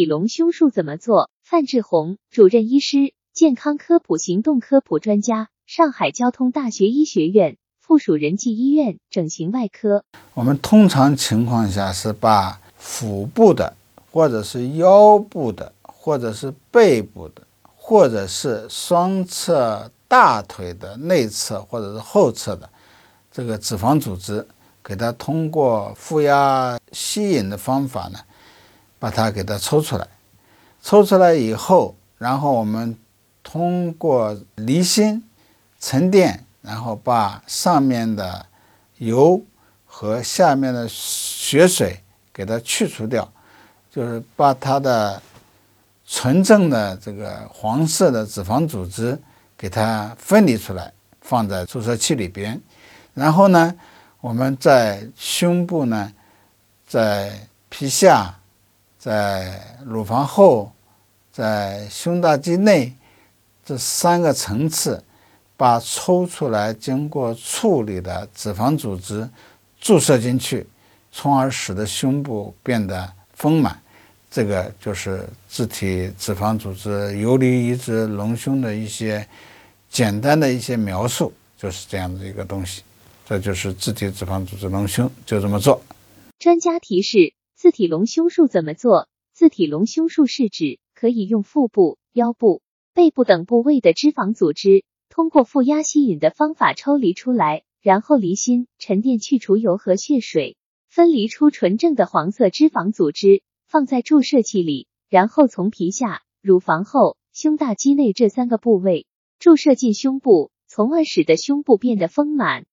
体隆胸术怎么做？范志红，主任医师，健康科普行动科普专家，上海交通大学医学院附属仁济医院整形外科。我们通常情况下是把腹部的，或者是腰部的，或者是背部的，或者是双侧大腿的内侧或者是后侧的这个脂肪组织，给它通过负压吸引的方法呢。把它给它抽出来，抽出来以后，然后我们通过离心沉淀，然后把上面的油和下面的血水给它去除掉，就是把它的纯正的这个黄色的脂肪组织给它分离出来，放在注射器里边。然后呢，我们在胸部呢，在皮下。在乳房后，在胸大肌内这三个层次，把抽出来经过处理的脂肪组织注射进去，从而使得胸部变得丰满。这个就是自体脂肪组织游离移植隆胸的一些简单的一些描述，就是这样的一个东西。这就是自体脂肪组织隆胸，就这么做。专家提示。自体隆胸术怎么做？自体隆胸术是指可以用腹部、腰部、背部等部位的脂肪组织，通过负压吸引的方法抽离出来，然后离心沉淀去除油和血水，分离出纯正的黄色脂肪组织，放在注射器里，然后从皮下、乳房后、胸大肌内这三个部位注射进胸部，从而使得胸部变得丰满。